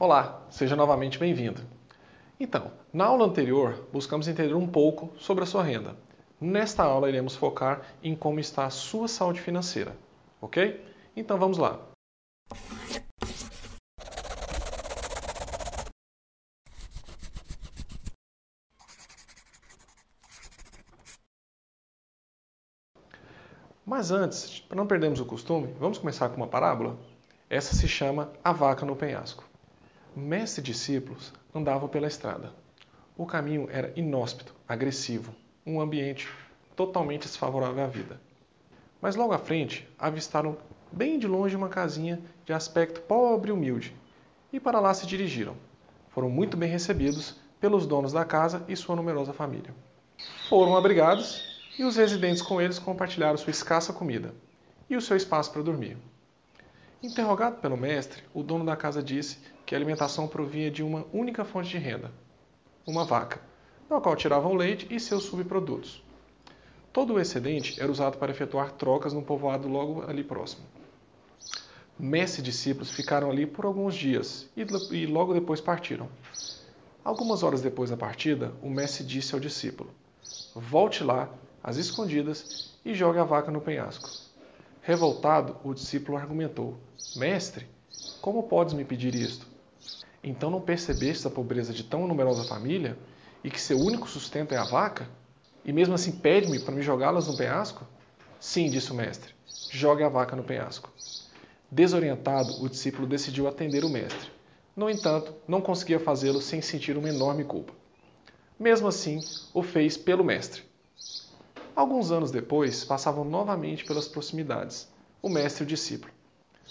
Olá, seja novamente bem-vindo. Então, na aula anterior, buscamos entender um pouco sobre a sua renda. Nesta aula, iremos focar em como está a sua saúde financeira, ok? Então vamos lá. Mas antes, para não perdermos o costume, vamos começar com uma parábola? Essa se chama A Vaca no Penhasco. Mestre e discípulos andavam pela estrada. O caminho era inóspito, agressivo, um ambiente totalmente desfavorável à vida. Mas logo à frente, avistaram bem de longe uma casinha de aspecto pobre e humilde, e para lá se dirigiram. Foram muito bem recebidos pelos donos da casa e sua numerosa família. Foram abrigados e os residentes com eles compartilharam sua escassa comida e o seu espaço para dormir. Interrogado pelo mestre, o dono da casa disse que a alimentação provinha de uma única fonte de renda, uma vaca, da qual tiravam leite e seus subprodutos. Todo o excedente era usado para efetuar trocas no povoado logo ali próximo. Mestre e discípulos ficaram ali por alguns dias e logo depois partiram. Algumas horas depois da partida, o mestre disse ao discípulo: Volte lá, às escondidas, e jogue a vaca no penhasco. Revoltado, o discípulo argumentou: Mestre, como podes me pedir isto? Então não percebeste a pobreza de tão numerosa família e que seu único sustento é a vaca? E mesmo assim pede-me para me jogá-las no penhasco? Sim, disse o mestre, jogue a vaca no penhasco. Desorientado, o discípulo decidiu atender o mestre. No entanto, não conseguia fazê-lo sem sentir uma enorme culpa. Mesmo assim, o fez pelo mestre. Alguns anos depois, passavam novamente pelas proximidades, o mestre e o discípulo.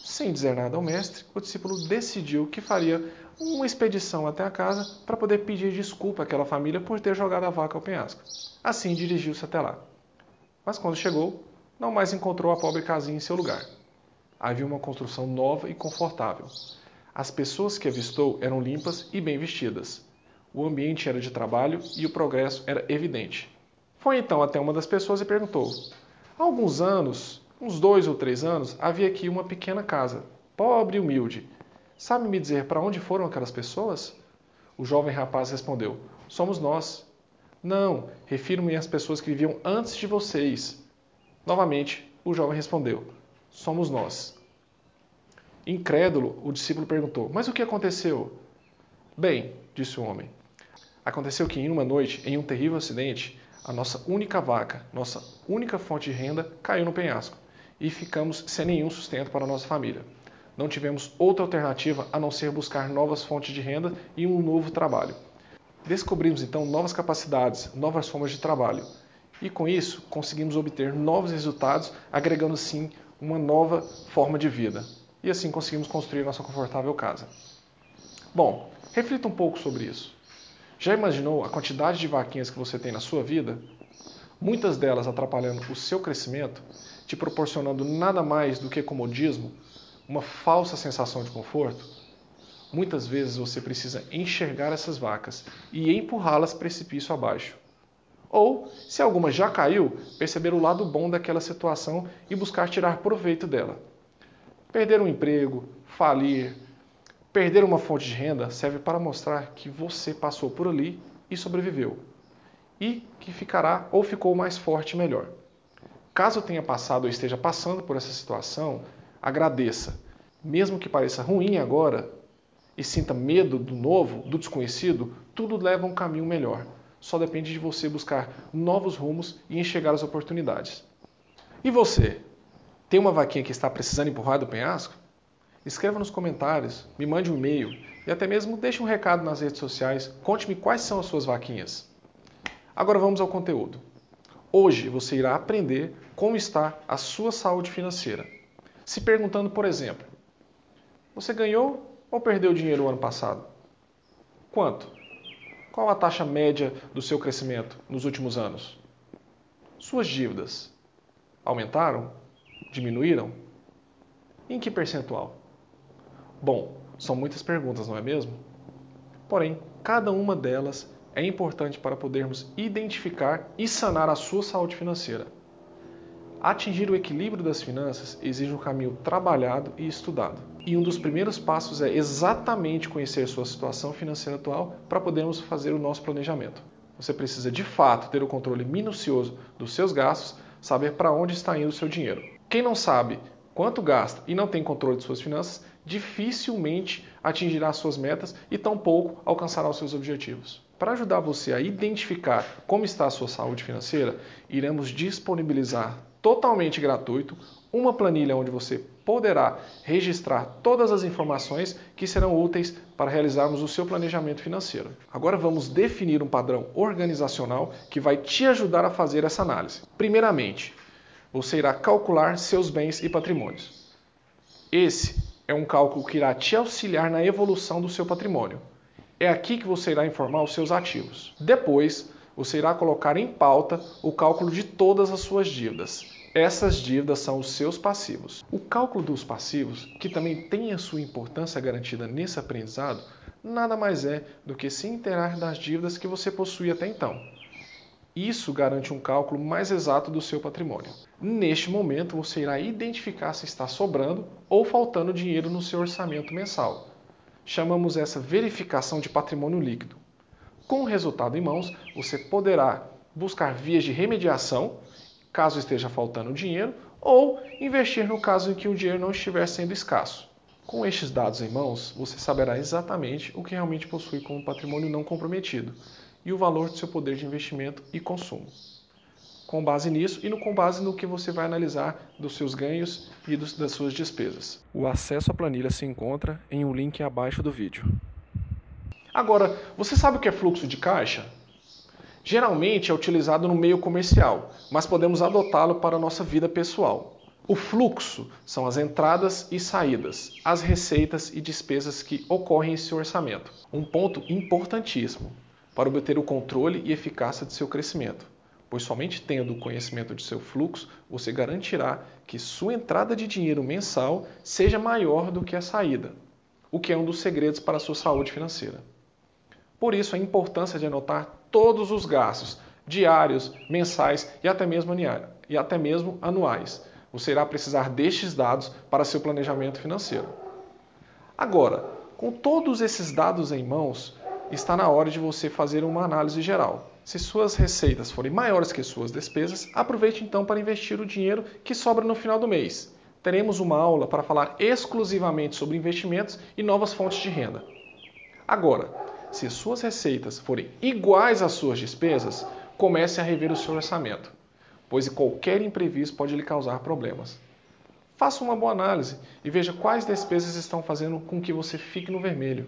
Sem dizer nada ao mestre, o discípulo decidiu que faria uma expedição até a casa para poder pedir desculpa àquela família por ter jogado a vaca ao penhasco. Assim dirigiu-se até lá. Mas quando chegou, não mais encontrou a pobre casinha em seu lugar. Havia uma construção nova e confortável. As pessoas que avistou eram limpas e bem vestidas. O ambiente era de trabalho e o progresso era evidente. Foi então até uma das pessoas e perguntou: Há alguns anos, uns dois ou três anos, havia aqui uma pequena casa, pobre e humilde. Sabe me dizer para onde foram aquelas pessoas? O jovem rapaz respondeu: Somos nós. Não, refiro-me às pessoas que viviam antes de vocês. Novamente, o jovem respondeu: Somos nós. Incrédulo, o discípulo perguntou: Mas o que aconteceu? Bem, disse o homem, aconteceu que em uma noite, em um terrível acidente, a nossa única vaca, nossa única fonte de renda, caiu no penhasco e ficamos sem nenhum sustento para a nossa família. Não tivemos outra alternativa a não ser buscar novas fontes de renda e um novo trabalho. Descobrimos então novas capacidades, novas formas de trabalho e com isso conseguimos obter novos resultados, agregando sim uma nova forma de vida. E assim conseguimos construir nossa confortável casa. Bom, reflita um pouco sobre isso. Já imaginou a quantidade de vaquinhas que você tem na sua vida? Muitas delas atrapalhando o seu crescimento, te proporcionando nada mais do que comodismo, uma falsa sensação de conforto? Muitas vezes você precisa enxergar essas vacas e empurrá-las precipício abaixo. Ou, se alguma já caiu, perceber o lado bom daquela situação e buscar tirar proveito dela. Perder um emprego, falir, Perder uma fonte de renda serve para mostrar que você passou por ali e sobreviveu, e que ficará ou ficou mais forte e melhor. Caso tenha passado ou esteja passando por essa situação, agradeça. Mesmo que pareça ruim agora e sinta medo do novo, do desconhecido, tudo leva a um caminho melhor. Só depende de você buscar novos rumos e enxergar as oportunidades. E você? Tem uma vaquinha que está precisando empurrar do penhasco? Escreva nos comentários, me mande um e-mail e até mesmo deixe um recado nas redes sociais. Conte-me quais são as suas vaquinhas. Agora vamos ao conteúdo. Hoje você irá aprender como está a sua saúde financeira. Se perguntando, por exemplo, você ganhou ou perdeu dinheiro o ano passado? Quanto? Qual a taxa média do seu crescimento nos últimos anos? Suas dívidas aumentaram? Diminuíram? Em que percentual? Bom, são muitas perguntas, não é mesmo? Porém, cada uma delas é importante para podermos identificar e sanar a sua saúde financeira. Atingir o equilíbrio das finanças exige um caminho trabalhado e estudado. E um dos primeiros passos é exatamente conhecer sua situação financeira atual para podermos fazer o nosso planejamento. Você precisa de fato ter o controle minucioso dos seus gastos, saber para onde está indo o seu dinheiro. Quem não sabe quanto gasta e não tem controle de suas finanças, dificilmente atingirá suas metas e tampouco alcançará os seus objetivos. Para ajudar você a identificar como está a sua saúde financeira, iremos disponibilizar totalmente gratuito uma planilha onde você poderá registrar todas as informações que serão úteis para realizarmos o seu planejamento financeiro. Agora vamos definir um padrão organizacional que vai te ajudar a fazer essa análise. Primeiramente, você irá calcular seus bens e patrimônios. Esse é um cálculo que irá te auxiliar na evolução do seu patrimônio. É aqui que você irá informar os seus ativos. Depois, você irá colocar em pauta o cálculo de todas as suas dívidas. Essas dívidas são os seus passivos. O cálculo dos passivos, que também tem a sua importância garantida nesse aprendizado, nada mais é do que se inteirar das dívidas que você possui até então. Isso garante um cálculo mais exato do seu patrimônio. Neste momento, você irá identificar se está sobrando ou faltando dinheiro no seu orçamento mensal chamamos essa verificação de patrimônio líquido. Com o resultado em mãos, você poderá buscar vias de remediação, caso esteja faltando dinheiro, ou investir no caso em que o dinheiro não estiver sendo escasso. Com estes dados em mãos, você saberá exatamente o que realmente possui como patrimônio não comprometido e o valor do seu poder de investimento e consumo com base nisso e no, com base no que você vai analisar dos seus ganhos e dos, das suas despesas. O acesso à planilha se encontra em um link abaixo do vídeo. Agora, você sabe o que é fluxo de caixa? Geralmente é utilizado no meio comercial, mas podemos adotá-lo para a nossa vida pessoal. O fluxo são as entradas e saídas, as receitas e despesas que ocorrem em seu orçamento. Um ponto importantíssimo para obter o controle e eficácia de seu crescimento pois somente tendo o conhecimento de seu fluxo você garantirá que sua entrada de dinheiro mensal seja maior do que a saída, o que é um dos segredos para a sua saúde financeira. Por isso, a importância de anotar todos os gastos diários, mensais e até mesmo, e até mesmo anuais. Você irá precisar destes dados para seu planejamento financeiro. Agora, com todos esses dados em mãos, está na hora de você fazer uma análise geral. Se suas receitas forem maiores que suas despesas, aproveite então para investir o dinheiro que sobra no final do mês. Teremos uma aula para falar exclusivamente sobre investimentos e novas fontes de renda. Agora, se suas receitas forem iguais às suas despesas, comece a rever o seu orçamento, pois qualquer imprevisto pode lhe causar problemas. Faça uma boa análise e veja quais despesas estão fazendo com que você fique no vermelho.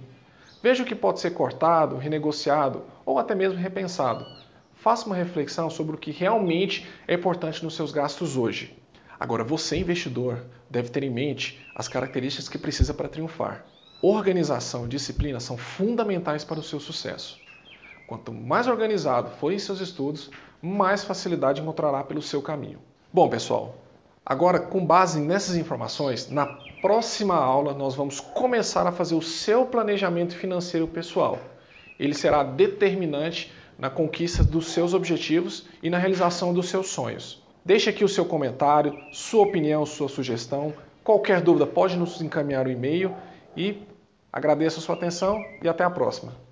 Veja o que pode ser cortado, renegociado ou até mesmo repensado. Faça uma reflexão sobre o que realmente é importante nos seus gastos hoje. Agora, você, investidor, deve ter em mente as características que precisa para triunfar. Organização e disciplina são fundamentais para o seu sucesso. Quanto mais organizado forem seus estudos, mais facilidade encontrará pelo seu caminho. Bom, pessoal, Agora, com base nessas informações, na próxima aula nós vamos começar a fazer o seu planejamento financeiro pessoal. Ele será determinante na conquista dos seus objetivos e na realização dos seus sonhos. Deixe aqui o seu comentário, sua opinião, sua sugestão. Qualquer dúvida pode nos encaminhar o e-mail e agradeço a sua atenção e até a próxima.